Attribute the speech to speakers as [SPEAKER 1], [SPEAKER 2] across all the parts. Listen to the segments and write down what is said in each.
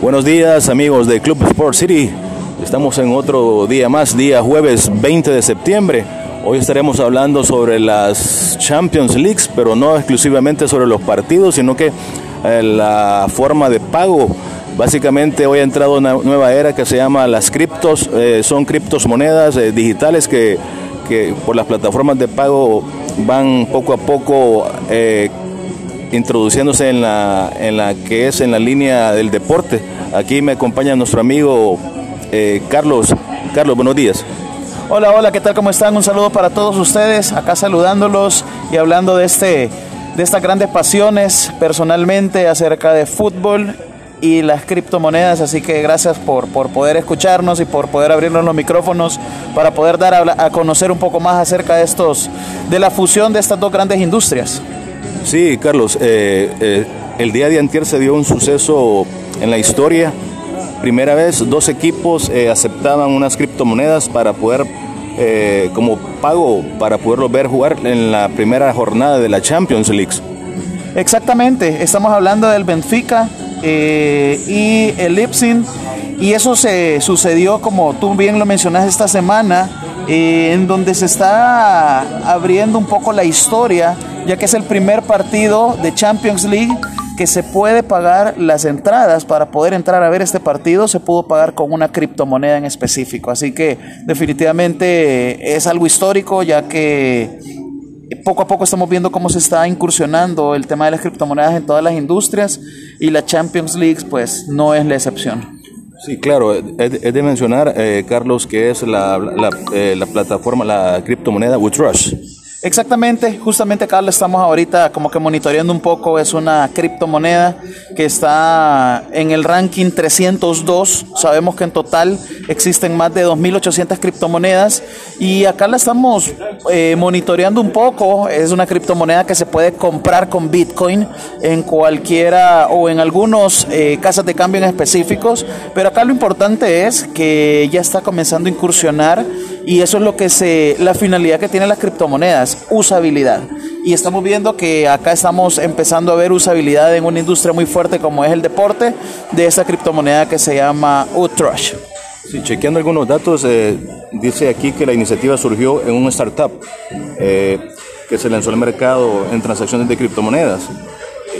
[SPEAKER 1] Buenos días amigos de Club Sport City. Estamos en otro día más, día jueves 20 de septiembre. Hoy estaremos hablando sobre las Champions Leagues, pero no exclusivamente sobre los partidos, sino que eh, la forma de pago. Básicamente hoy ha entrado una nueva era que se llama las criptos, eh, son criptos monedas eh, digitales que, que, por las plataformas de pago van poco a poco introduciéndose en la, en la que es en la línea del deporte. Aquí me acompaña nuestro amigo Carlos. Carlos, buenos días.
[SPEAKER 2] Hola, hola, ¿qué tal? ¿Cómo están? Un saludo para todos ustedes, acá saludándolos y hablando de, este, de estas grandes pasiones personalmente acerca de fútbol y las criptomonedas, así que gracias por, por poder escucharnos y por poder abrirnos los micrófonos para poder dar a, a conocer un poco más acerca de estos, de la fusión de estas dos grandes industrias.
[SPEAKER 1] Sí, Carlos, eh, eh, el día de antier se dio un suceso en la historia primera vez dos equipos eh, aceptaban unas criptomonedas para poder, como pago, para poderlo ver jugar en la primera jornada de la Champions League.
[SPEAKER 2] Exactamente, estamos hablando del Benfica y el Leipzig y eso se sucedió como tú bien lo mencionaste esta semana, en donde se está abriendo un poco la historia, ya que es el primer partido de Champions League que se puede pagar las entradas para poder entrar a ver este partido, se pudo pagar con una criptomoneda en específico. Así que definitivamente es algo histórico, ya que poco a poco estamos viendo cómo se está incursionando el tema de las criptomonedas en todas las industrias y la Champions League pues no es la excepción.
[SPEAKER 1] Sí, claro, es de mencionar, eh, Carlos, que es la, la, eh, la plataforma, la criptomoneda Withrush.
[SPEAKER 2] Exactamente, justamente acá lo estamos ahorita como que monitoreando un poco, es una criptomoneda que está en el ranking 302, sabemos que en total existen más de 2.800 criptomonedas y acá la estamos eh, monitoreando un poco, es una criptomoneda que se puede comprar con Bitcoin en cualquiera o en algunos eh, casas de cambio en específicos, pero acá lo importante es que ya está comenzando a incursionar y eso es lo que se, la finalidad que tienen las criptomonedas, usabilidad. Y estamos viendo que acá estamos empezando a ver usabilidad en una industria muy fuerte como es el deporte de esta criptomoneda que se llama Utrash.
[SPEAKER 1] Sí, chequeando algunos datos, eh, dice aquí que la iniciativa surgió en un startup eh, que se lanzó al mercado en transacciones de criptomonedas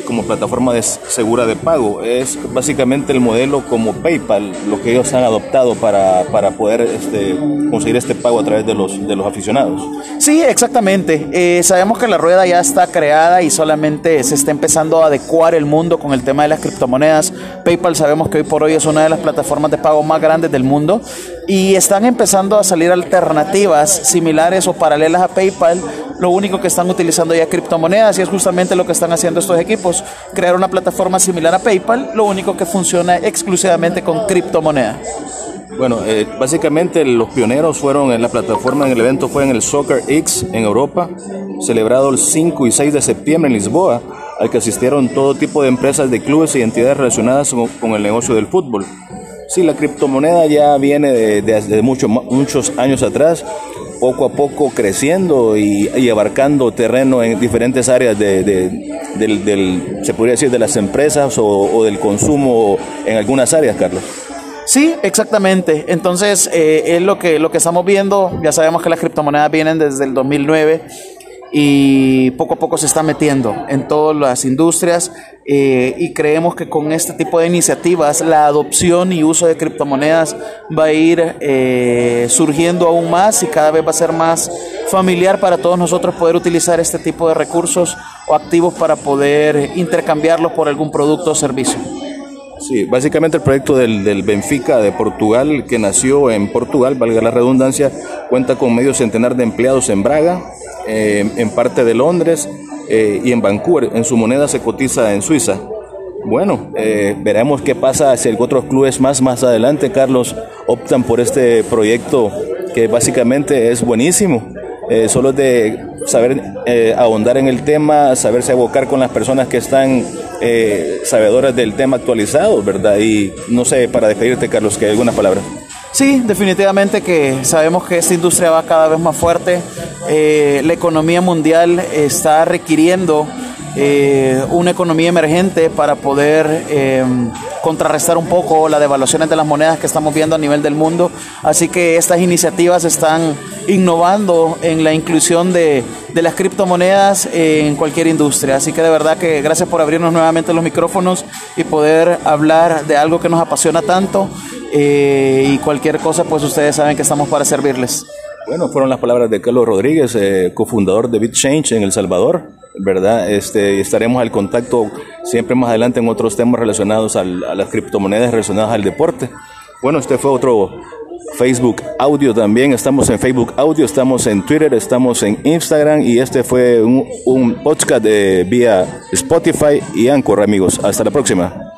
[SPEAKER 1] como plataforma de segura de pago. Es básicamente el modelo como PayPal, lo que ellos han adoptado para, para poder este, conseguir este pago a través de los, de los aficionados.
[SPEAKER 2] Sí, exactamente. Eh, sabemos que la rueda ya está creada y solamente se está empezando a adecuar el mundo con el tema de las criptomonedas. PayPal sabemos que hoy por hoy es una de las plataformas de pago más grandes del mundo y están empezando a salir alternativas similares o paralelas a PayPal. Lo único que están utilizando ya criptomonedas y es justamente lo que están haciendo estos equipos, crear una plataforma similar a PayPal, lo único que funciona exclusivamente con criptomonedas.
[SPEAKER 1] Bueno, eh, básicamente los pioneros fueron en la plataforma, en el evento fue en el Soccer X en Europa, celebrado el 5 y 6 de septiembre en Lisboa, al que asistieron todo tipo de empresas de clubes y entidades relacionadas con el negocio del fútbol. Sí, la criptomoneda ya viene de, muchos años atrás, poco a poco creciendo y, abarcando terreno en diferentes áreas de, del, se podría decir, de las empresas o, del consumo en algunas áreas, Carlos.
[SPEAKER 2] Sí, exactamente. Entonces, eh, es lo que, lo que estamos viendo. Ya sabemos que las criptomonedas vienen desde el 2009 y poco a poco se está metiendo en todas las industrias eh, y creemos que con este tipo de iniciativas la adopción y uso de criptomonedas va a ir eh, surgiendo aún más y cada vez va a ser más familiar para todos nosotros poder utilizar este tipo de recursos o activos para poder intercambiarlos por algún producto o servicio.
[SPEAKER 1] Sí, básicamente el proyecto del, del, Benfica de Portugal, que nació en Portugal, valga la redundancia, cuenta con medio centenar de empleados en Braga, eh, en parte de Londres eh, y en Vancouver. En su moneda se cotiza en Suiza. Bueno, eh, veremos qué pasa si otros clubes más más adelante, Carlos, optan por este proyecto que básicamente es buenísimo. Solo es de saber ahondar en el tema, saberse abocar con las personas que están sabedoras del tema actualizado, ¿verdad? Y no sé, para despedirte, Carlos, que hay alguna palabra.
[SPEAKER 2] Sí, definitivamente que sabemos que esta industria va cada vez más fuerte. Eh, la economía mundial está requiriendo eh, una economía emergente para poder eh, contrarrestar un poco las devaluaciones de las monedas que estamos viendo a nivel del mundo. Así que estas iniciativas están innovando en la inclusión de, las criptomonedas en cualquier industria. Así que de verdad que gracias por abrirnos nuevamente los micrófonos y poder hablar de algo que nos apasiona tanto. Eh, y cualquier cosa, pues ustedes saben que estamos para servirles.
[SPEAKER 1] Bueno, fueron las palabras de Carlos Rodríguez, cofundador de BitChange en El Salvador, ¿verdad? Este, estaremos al contacto siempre más adelante en otros temas relacionados al, a las criptomonedas relacionadas al deporte. Bueno, este fue otro Facebook Audio también, estamos en Facebook Audio, estamos en Twitter, estamos en Instagram y este fue un, un podcast de, vía Spotify y Anchor, amigos. Hasta la próxima.